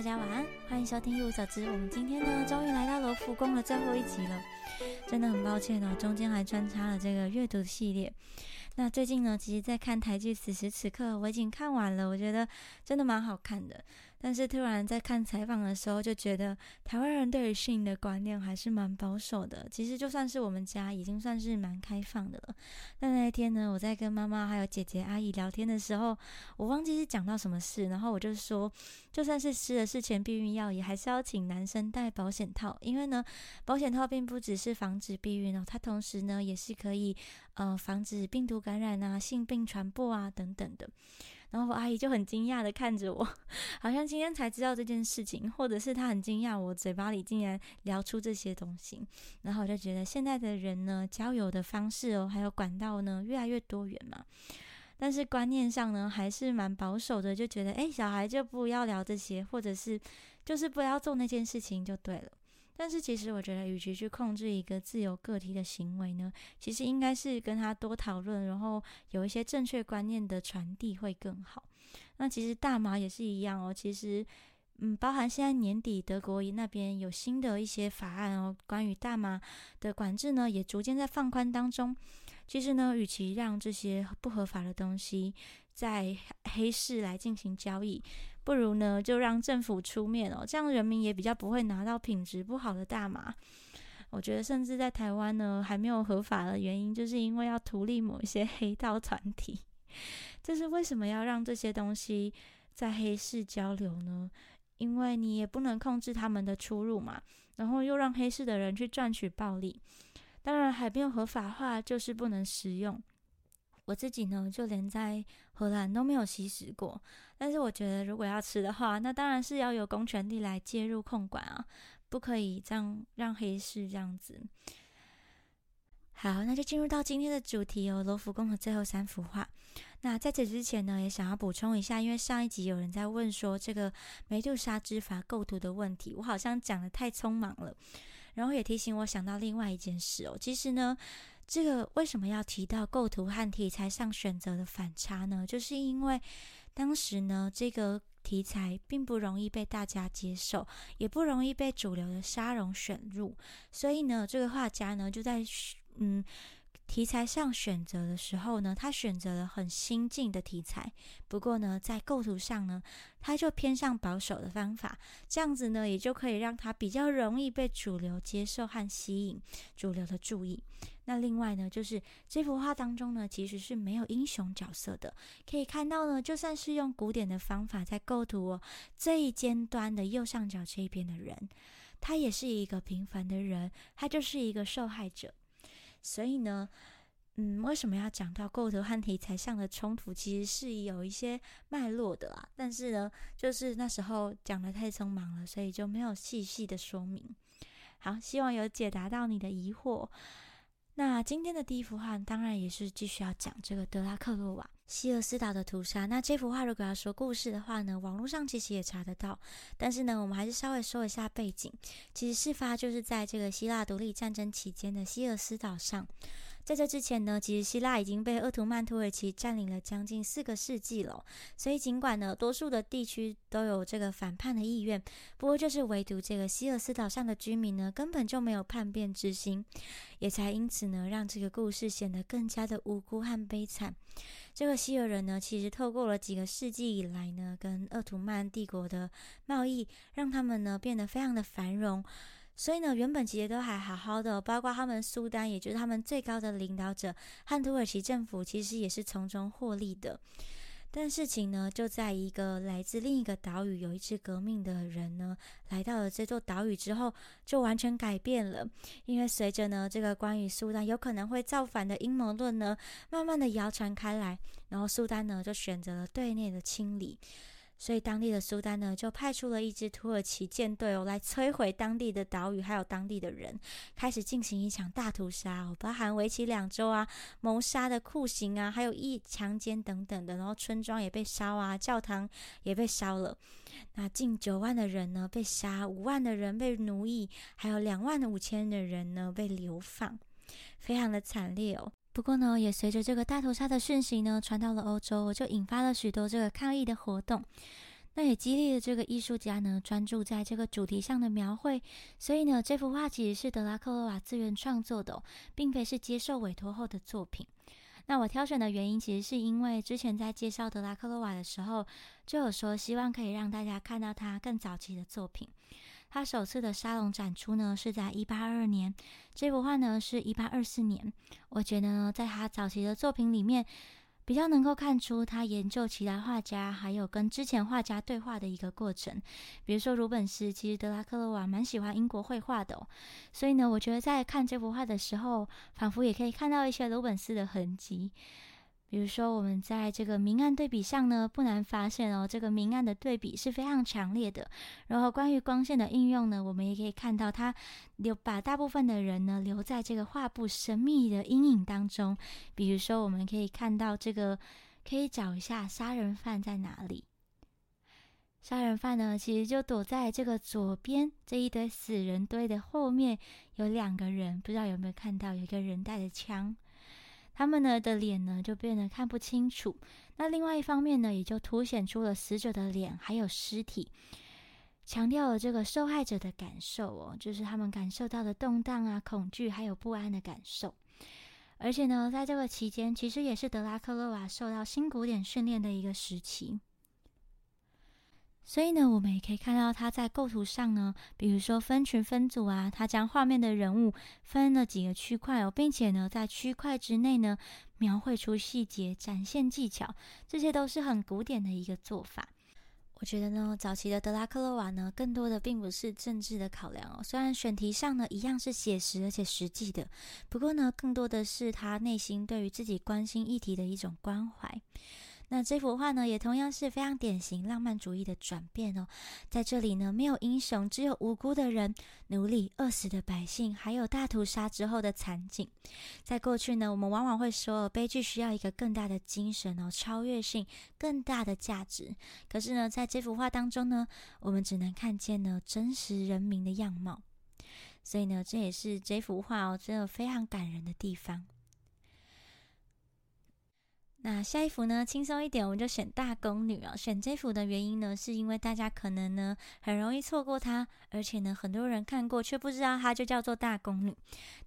大家晚安，欢迎收听一无所知。我们今天呢，终于来到罗浮宫的最后一集了，真的很抱歉哦，中间还穿插了这个阅读系列。那最近呢，其实在看台剧《此时此刻》，我已经看完了，我觉得真的蛮好看的。但是突然在看采访的时候，就觉得台湾人对于性的观念还是蛮保守的。其实就算是我们家，已经算是蛮开放的了。但那一天呢，我在跟妈妈还有姐姐阿姨聊天的时候，我忘记是讲到什么事，然后我就说，就算是吃了事前避孕药，也还是要请男生戴保险套，因为呢，保险套并不只是防止避孕哦，它同时呢也是可以呃防止病毒感染啊、性病传播啊等等的。然后阿姨就很惊讶的看着我，好像今天才知道这件事情，或者是她很惊讶我嘴巴里竟然聊出这些东西。然后我就觉得现在的人呢，交友的方式哦，还有管道呢，越来越多元嘛。但是观念上呢，还是蛮保守的，就觉得哎，小孩就不要聊这些，或者是就是不要做那件事情就对了。但是其实我觉得，与其去控制一个自由个体的行为呢，其实应该是跟他多讨论，然后有一些正确观念的传递会更好。那其实大麻也是一样哦，其实嗯，包含现在年底德国那边有新的一些法案哦，关于大麻的管制呢，也逐渐在放宽当中。其实呢，与其让这些不合法的东西在黑市来进行交易。不如呢，就让政府出面哦，这样人民也比较不会拿到品质不好的大麻。我觉得，甚至在台湾呢，还没有合法的原因，就是因为要图利某一些 黑道团体。这是为什么要让这些东西在黑市交流呢？因为你也不能控制他们的出入嘛，然后又让黑市的人去赚取暴利。当然，还没有合法化，就是不能使用。我自己呢，就连在荷兰都没有吸食过。但是我觉得，如果要吃的话，那当然是要有公权力来介入控管啊，不可以这样让黑市这样子。好，那就进入到今天的主题哦，罗浮宫的最后三幅画。那在此之前呢，也想要补充一下，因为上一集有人在问说这个梅杜莎之筏构图的问题，我好像讲的太匆忙了，然后也提醒我想到另外一件事哦，其实呢。这个为什么要提到构图和题材上选择的反差呢？就是因为当时呢，这个题材并不容易被大家接受，也不容易被主流的沙龙选入，所以呢，这个画家呢就在嗯。题材上选择的时候呢，他选择了很新进的题材。不过呢，在构图上呢，他就偏向保守的方法。这样子呢，也就可以让他比较容易被主流接受和吸引主流的注意。那另外呢，就是这幅画当中呢，其实是没有英雄角色的。可以看到呢，就算是用古典的方法在构图哦，这一尖端的右上角这一边的人，他也是一个平凡的人，他就是一个受害者。所以呢，嗯，为什么要讲到构图和题材上的冲突？其实是有一些脉络的啦。但是呢，就是那时候讲的太匆忙了，所以就没有细细的说明。好，希望有解答到你的疑惑。那今天的第一幅画，当然也是继续要讲这个德拉克洛瓦希尔斯岛的屠杀。那这幅画如果要说故事的话呢，网络上其实也查得到。但是呢，我们还是稍微说一下背景。其实事发就是在这个希腊独立战争期间的希尔斯岛上。在这之前呢，其实希腊已经被鄂图曼土耳其占领了将近四个世纪了。所以尽管呢，多数的地区都有这个反叛的意愿，不过就是唯独这个希尔斯岛上的居民呢，根本就没有叛变之心，也才因此呢，让这个故事显得更加的无辜和悲惨。这个希尔人呢，其实透过了几个世纪以来呢，跟鄂图曼帝国的贸易，让他们呢变得非常的繁荣。所以呢，原本其实都还好好的，包括他们苏丹，也就是他们最高的领导者和土耳其政府，其实也是从中获利的。但事情呢，就在一个来自另一个岛屿有一支革命的人呢，来到了这座岛屿之后，就完全改变了。因为随着呢，这个关于苏丹有可能会造反的阴谋论呢，慢慢的谣传开来，然后苏丹呢，就选择了对内的清理。所以当地的苏丹呢，就派出了一支土耳其舰队哦，来摧毁当地的岛屿，还有当地的人，开始进行一场大屠杀哦，包含为期两周啊，谋杀的酷刑啊，还有一强奸等等的，然后村庄也被烧啊，教堂也被烧了，那近九万的人呢被杀，五万的人被奴役，还有两万五千的人呢被流放，非常的惨烈哦。不过呢，也随着这个大屠杀的讯息呢传到了欧洲，就引发了许多这个抗议的活动。那也激励了这个艺术家呢，专注在这个主题上的描绘。所以呢，这幅画其实是德拉克洛瓦自愿创作的，并非是接受委托后的作品。那我挑选的原因，其实是因为之前在介绍德拉克洛瓦的时候，就有说希望可以让大家看到他更早期的作品。他首次的沙龙展出呢，是在一八二二年，这幅画呢是一八二四年。我觉得，在他早期的作品里面。比较能够看出他研究其他画家，还有跟之前画家对话的一个过程。比如说鲁本斯，其实德拉克洛瓦蛮喜欢英国绘画的，所以呢，我觉得在看这幅画的时候，仿佛也可以看到一些鲁本斯的痕迹。比如说，我们在这个明暗对比上呢，不难发现哦，这个明暗的对比是非常强烈的。然后，关于光线的应用呢，我们也可以看到，它留把大部分的人呢留在这个画布神秘的阴影当中。比如说，我们可以看到这个，可以找一下杀人犯在哪里。杀人犯呢，其实就躲在这个左边这一堆死人堆的后面，有两个人，不知道有没有看到，有一个人带着枪。他们呢的脸呢就变得看不清楚，那另外一方面呢，也就凸显出了死者的脸还有尸体，强调了这个受害者的感受哦，就是他们感受到的动荡啊、恐惧还有不安的感受。而且呢，在这个期间，其实也是德拉克洛瓦受到新古典训练的一个时期。所以呢，我们也可以看到他在构图上呢，比如说分群分组啊，他将画面的人物分了几个区块哦，并且呢，在区块之内呢，描绘出细节，展现技巧，这些都是很古典的一个做法。我觉得呢，早期的德拉克洛瓦呢，更多的并不是政治的考量哦，虽然选题上呢一样是写实而且实际的，不过呢，更多的是他内心对于自己关心议题的一种关怀。那这幅画呢，也同样是非常典型浪漫主义的转变哦。在这里呢，没有英雄，只有无辜的人、奴隶、饿死的百姓，还有大屠杀之后的惨景。在过去呢，我们往往会说，悲剧需要一个更大的精神哦，超越性、更大的价值。可是呢，在这幅画当中呢，我们只能看见呢真实人民的样貌。所以呢，这也是这幅画哦，真的非常感人的地方。那下一幅呢，轻松一点，我们就选大宫女哦。选这幅的原因呢，是因为大家可能呢很容易错过它，而且呢很多人看过却不知道它就叫做大宫女。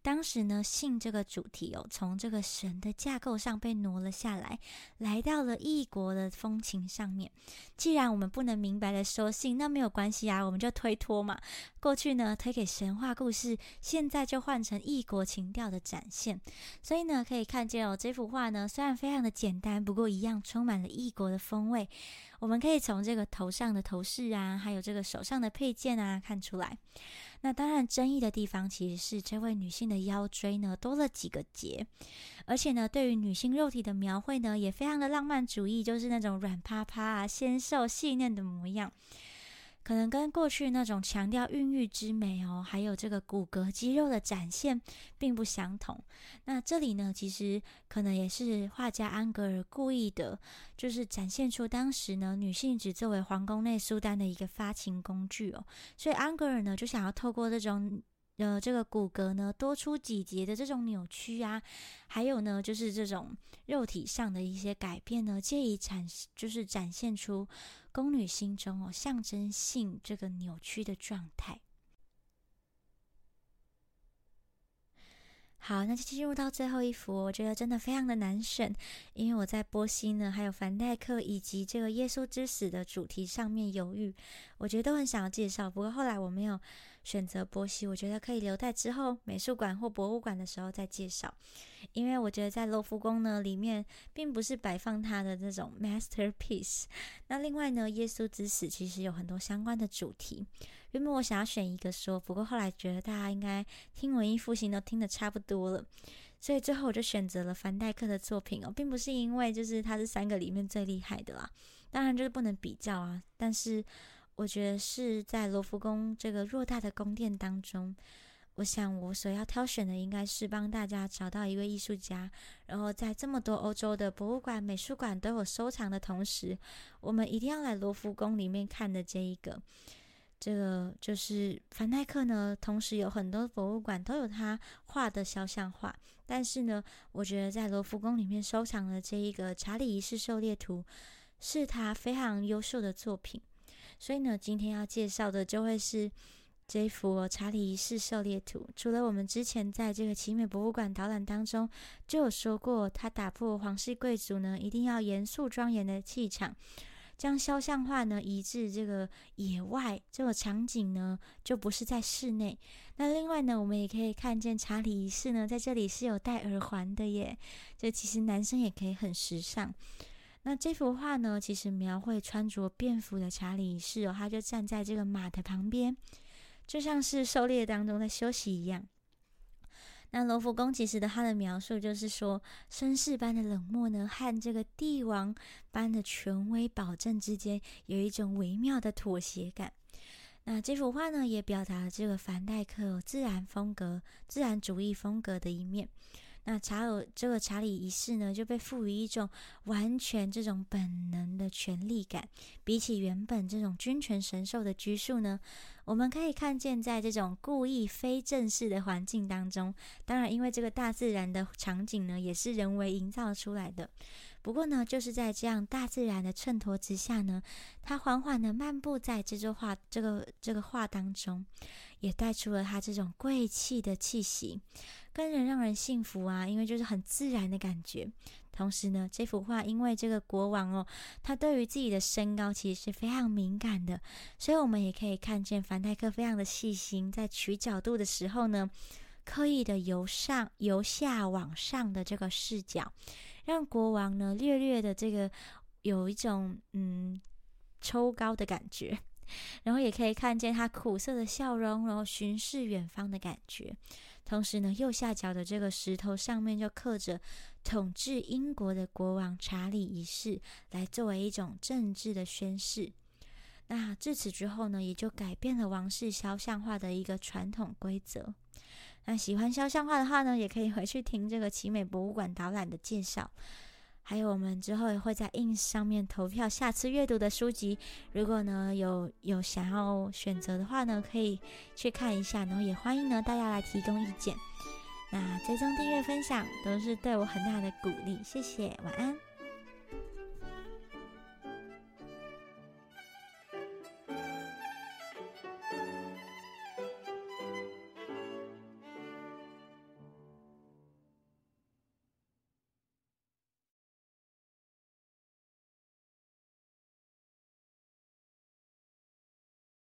当时呢，性这个主题哦，从这个神的架构上被挪了下来，来到了异国的风情上面。既然我们不能明白的说性，那没有关系啊，我们就推脱嘛。过去呢推给神话故事，现在就换成异国情调的展现。所以呢，可以看见哦，这幅画呢虽然非常的简单，不过一样充满了异国的风味。我们可以从这个头上的头饰啊，还有这个手上的配件啊看出来。那当然，争议的地方其实是这位女性的腰椎呢多了几个结，而且呢，对于女性肉体的描绘呢也非常的浪漫主义，就是那种软趴趴啊、纤瘦细嫩的模样。可能跟过去那种强调孕育之美哦，还有这个骨骼肌肉的展现并不相同。那这里呢，其实可能也是画家安格尔故意的，就是展现出当时呢女性只作为皇宫内苏丹的一个发情工具哦。所以安格尔呢就想要透过这种呃这个骨骼呢多出几节的这种扭曲啊，还有呢就是这种肉体上的一些改变呢，借以展就是展现出。宫女心中哦，象征性这个扭曲的状态。好，那就进入到最后一幅，我觉得真的非常的难选，因为我在波西呢，还有凡戴克以及这个耶稣之死的主题上面犹豫，我觉得都很想要介绍，不过后来我没有选择波西，我觉得可以留在之后美术馆或博物馆的时候再介绍。因为我觉得在罗浮宫呢里面，并不是摆放他的这种 masterpiece。那另外呢，耶稣之死其实有很多相关的主题。原本我想要选一个说，不过后来觉得大家应该听文艺复兴都听得差不多了，所以最后我就选择了凡戴克的作品哦，并不是因为就是他是三个里面最厉害的啦，当然就是不能比较啊。但是我觉得是在罗浮宫这个偌大的宫殿当中。我想，我所要挑选的应该是帮大家找到一位艺术家，然后在这么多欧洲的博物馆、美术馆都有收藏的同时，我们一定要来罗浮宫里面看的这一个，这个就是凡戴克呢。同时有很多博物馆都有他画的肖像画，但是呢，我觉得在罗浮宫里面收藏的这一个《查理一世狩猎图》是他非常优秀的作品。所以呢，今天要介绍的就会是这幅《查理一世狩猎图》。除了我们之前在这个奇美博物馆导览当中就有说过，他打破皇室贵族呢一定要严肃庄严的气场。将肖像画呢移至这个野外，这个场景呢就不是在室内。那另外呢，我们也可以看见查理一世呢在这里是有戴耳环的耶。这其实男生也可以很时尚。那这幅画呢，其实描绘穿着便服的查理一世哦，他就站在这个马的旁边，就像是狩猎当中在休息一样。那罗浮宫其实的他的描述就是说，绅士般的冷漠呢，和这个帝王般的权威保证之间有一种微妙的妥协感。那这幅画呢，也表达了这个凡戴克自然风格、自然主义风格的一面。那查尔这个查理一世呢，就被赋予一种完全这种本能的权力感，比起原本这种君权神授的拘束呢。我们可以看见，在这种故意非正式的环境当中，当然，因为这个大自然的场景呢，也是人为营造出来的。不过呢，就是在这样大自然的衬托之下呢，他缓缓的漫步在这座画这个这个画当中，也带出了他这种贵气的气息，更能让人幸福啊，因为就是很自然的感觉。同时呢，这幅画因为这个国王哦，他对于自己的身高其实是非常敏感的，所以我们也可以看见凡泰克非常的细心，在取角度的时候呢，刻意的由上由下往上的这个视角，让国王呢略略的这个有一种嗯抽高的感觉，然后也可以看见他苦涩的笑容，然后巡视远方的感觉。同时呢，右下角的这个石头上面就刻着统治英国的国王查理一世，来作为一种政治的宣誓。那自此之后呢，也就改变了王室肖像画的一个传统规则。那喜欢肖像画的话呢，也可以回去听这个奇美博物馆导览的介绍。还有，我们之后也会在 ins 上面投票下次阅读的书籍。如果呢有有想要选择的话呢，可以去看一下。然后也欢迎呢大家来提供意见。那追踪订阅分享都是对我很大的鼓励，谢谢，晚安。